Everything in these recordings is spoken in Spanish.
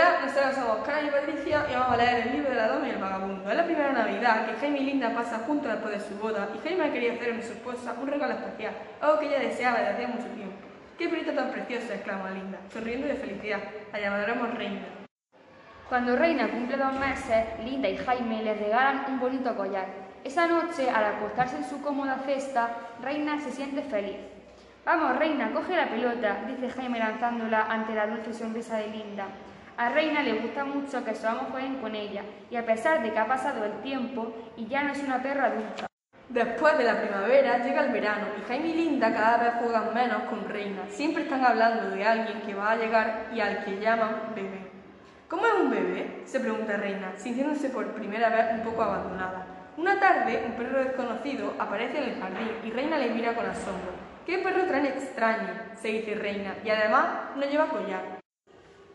Hola, nosotros somos y Patricia y vamos a leer el libro de la dama y el vagabundo. Es la primera Navidad que Jaime y Linda pasan juntos después de su boda y Jaime quería hacerle a su esposa un regalo especial, algo que ella deseaba desde hacía mucho tiempo. ¡Qué perita tan preciosa! exclamó Linda, sonriendo de felicidad. La llamaremos Reina. Cuando Reina cumple dos meses, Linda y Jaime le regalan un bonito collar. Esa noche, al acostarse en su cómoda cesta, Reina se siente feliz. Vamos, Reina, coge la pelota, dice Jaime lanzándola ante la dulce sonrisa de Linda. A Reina le gusta mucho que su amo jueguen con ella, y a pesar de que ha pasado el tiempo y ya no es una perra adulta. Después de la primavera llega el verano y Jaime y Linda cada vez juegan menos con Reina. Siempre están hablando de alguien que va a llegar y al que llaman bebé. ¿Cómo es un bebé? se pregunta Reina, sintiéndose por primera vez un poco abandonada. Una tarde, un perro desconocido aparece en el jardín y Reina le mira con asombro. ¡Qué perro tan extraño! se dice Reina, y además no lleva collar.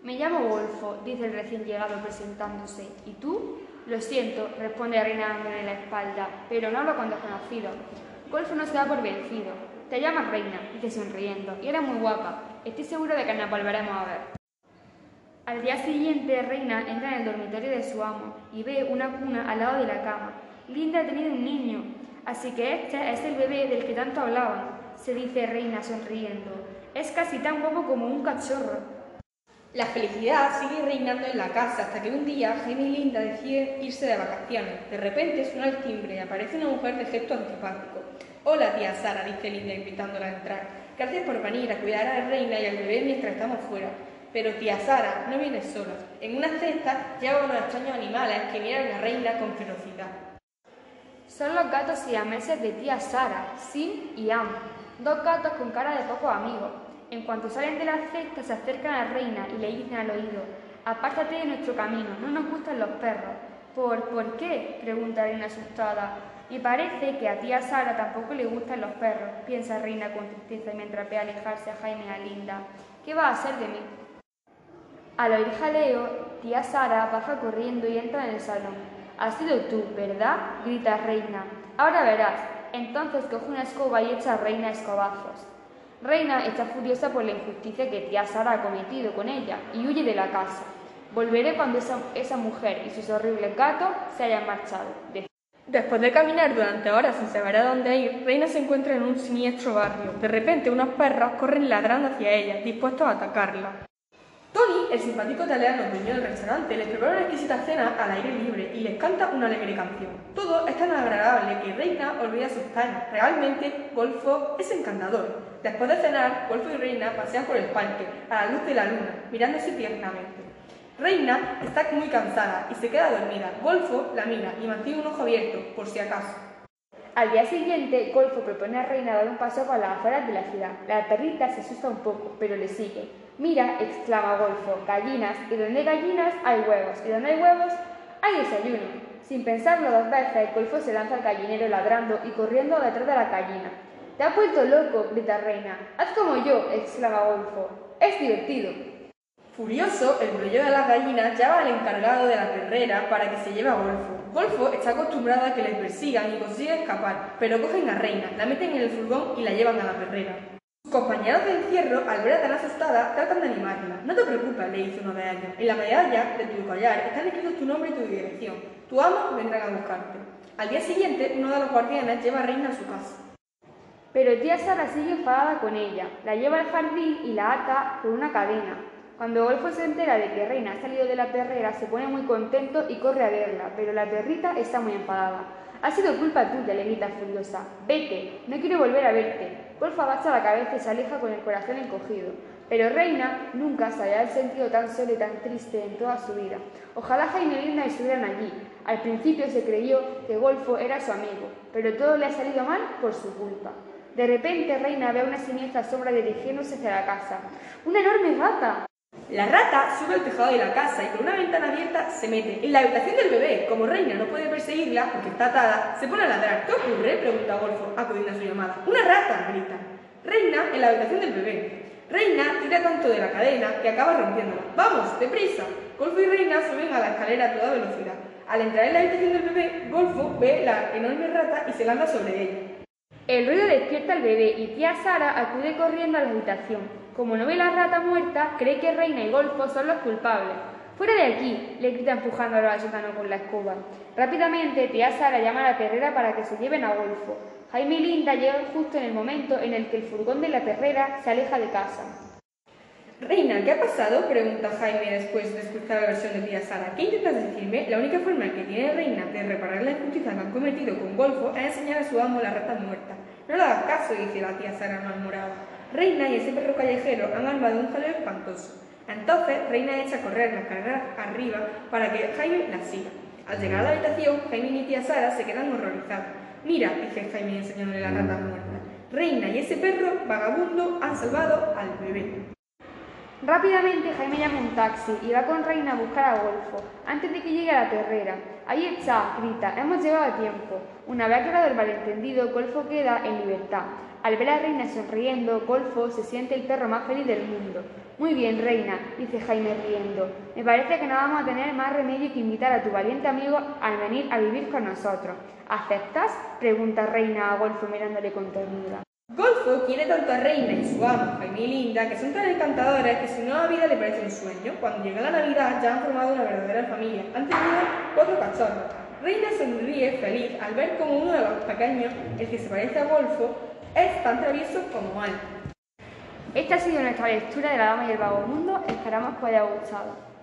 Me llamo Golfo, dice el recién llegado presentándose. ¿Y tú? Lo siento, responde Reina dándole la espalda, pero no hablo con desconocido. Golfo no se da por vencido. Te llamas Reina, dice sonriendo, y eres muy guapa. Estoy seguro de que nos volveremos a ver. Al día siguiente, Reina entra en el dormitorio de su amo y ve una cuna al lado de la cama. Linda ha tenido un niño, así que este es el bebé del que tanto hablaban, se dice Reina sonriendo. Es casi tan guapo como un cachorro. La felicidad sigue reinando en la casa hasta que un día Jaime y Linda deciden irse de vacaciones. De repente suena el timbre y aparece una mujer de gesto antipático. Hola, tía Sara, dice Linda invitándola a entrar. Gracias por venir a cuidar a la reina y al bebé mientras estamos fuera. Pero tía Sara, no vienes sola. En una cesta lleva unos extraños animales que miran a la reina con ferocidad. Son los gatos siameses de tía Sara, Sim y Am. Dos gatos con cara de pocos amigos. En cuanto salen de la cesta, se acercan a la reina y le dicen al oído, apártate de nuestro camino, no nos gustan los perros. ¿Por, ¿por qué? pregunta Reina asustada. Me parece que a tía Sara tampoco le gustan los perros, piensa Reina con tristeza mientras ve alejarse a Jaime y a Linda. ¿Qué va a hacer de mí? Al oír jaleo, tía Sara baja corriendo y entra en el salón. Has sido tú, ¿verdad? grita Reina. Ahora verás. Entonces coge una escoba y echa a Reina escobazos. Reina está furiosa por la injusticia que tía Sara ha cometido con ella y huye de la casa. Volveré cuando esa, mujer y sus horribles gatos se hayan marchado. Después de caminar durante horas sin saber a dónde ir, Reina se encuentra en un siniestro barrio. De repente, unos perros corren ladrando hacia ella, dispuestos a atacarla. Tony, el simpático italiano dueño del restaurante, les prepara una exquisita cena al aire libre y les canta una alegre canción. Todo es tan agradable que Reina olvida sus penas. Realmente, Golfo es encantador. Después de cenar, Golfo y Reina pasean por el parque, a la luz de la luna, mirándose tiernamente. Reina está muy cansada y se queda dormida. Golfo la mira y mantiene un ojo abierto, por si acaso. Al día siguiente, Golfo propone a Reina dar un paseo por las afueras de la ciudad. La perrita se asusta un poco, pero le sigue. Mira, exclama Golfo, gallinas, y donde hay gallinas hay huevos, y donde hay huevos hay desayuno. Sin pensarlo dos veces, Golfo se lanza al gallinero ladrando y corriendo detrás de la gallina. Te has vuelto loco, grita Reina. Haz como yo, exclama Golfo. Es divertido. Furioso, el brillo de las gallinas llama al encargado de la perrera para que se lleve a Golfo. Golfo está acostumbrado a que le persigan y consigue escapar, pero cogen a Reina, la meten en el furgón y la llevan a la perrera compañeros de encierro, al verla tan asustada, tratan de animarla. No te preocupes, le dice uno de ellos. En la medalla de tu collar están escritos tu nombre y tu dirección. Tu amo vendrá a buscarte. Al día siguiente, uno de los guardianes lleva a Reina a su casa. Pero tía Sara sigue enfadada con ella. La lleva al jardín y la ata con una cadena. Cuando Golfo se entera de que Reina ha salido de la perrera, se pone muy contento y corre a verla, pero la perrita está muy enfadada. Ha sido culpa tuya, le grita furiosa. Vete, no quiero volver a verte. Golfo agacha la cabeza y se aleja con el corazón encogido. Pero Reina nunca se había sentido tan sola y tan triste en toda su vida. Ojalá Jaime y Linda estuvieran allí. Al principio se creyó que Golfo era su amigo, pero todo le ha salido mal por su culpa. De repente Reina ve una siniestra sombra dirigiéndose hacia la casa. ¡Una enorme rata! La rata sube al tejado de la casa y con una ventana abierta se mete en la habitación del bebé. Como Reina no puede perseguirla porque está atada, se pone a ladrar. ¿Qué ocurre? pregunta Golfo, acudiendo a su llamada. ¡Una rata! grita. Reina en la habitación del bebé. Reina tira tanto de la cadena que acaba rompiéndola. ¡Vamos, deprisa! Golfo y Reina suben a la escalera a toda velocidad. Al entrar en la habitación del bebé, Golfo ve la enorme rata y se lanza sobre ella. El ruido despierta al bebé y tía Sara acude corriendo a la habitación. Como no ve la rata muerta, cree que Reina y Golfo son los culpables. ¡Fuera de aquí! le grita empujándolo al sótano con la escoba. Rápidamente, tía Sara llama a la perrera para que se lleven a Golfo. Jaime y Linda llegan justo en el momento en el que el furgón de la perrera se aleja de casa. Reina, ¿qué ha pasado? pregunta Jaime después de escuchar la versión de tía Sara. ¿Qué intentas decirme? La única forma que tiene Reina de reparar la injusticia que han cometido con Golfo es enseñar a su amo la rata muerta. No le hagas caso, dice la tía Sara malmorada. Reina y ese perro callejero han armado un jaleo espantoso. Entonces, Reina echa a correr la carrera arriba para que Jaime la siga. Al llegar a la habitación, Jaime y tía Sara se quedan horrorizados. Mira, dice Jaime enseñándole la rata muerta. Reina y ese perro vagabundo han salvado al bebé. Rápidamente Jaime llama un taxi y va con Reina a buscar a Golfo, antes de que llegue a la terrera. Ahí está, grita, hemos llegado tiempo. Una vez aclarado el malentendido, Golfo queda en libertad. Al ver a Reina sonriendo, Golfo se siente el perro más feliz del mundo. Muy bien, Reina, dice Jaime riendo. Me parece que no vamos a tener más remedio que invitar a tu valiente amigo a venir a vivir con nosotros. ¿Aceptas? pregunta Reina a Golfo mirándole con ternura. Golfo quiere tanto a Reina y su amo, Jaime y Linda, que son tan encantadores que su nueva vida le parece un sueño. Cuando llega la Navidad ya han formado una verdadera familia. Han tenido cuatro cachorros. Reina sonríe feliz al ver como uno de los pequeños, el que se parece a Golfo, es tan travieso como él. Esta ha sido nuestra lectura de La Dama y el Vago Mundo. Esperamos que os haya gustado.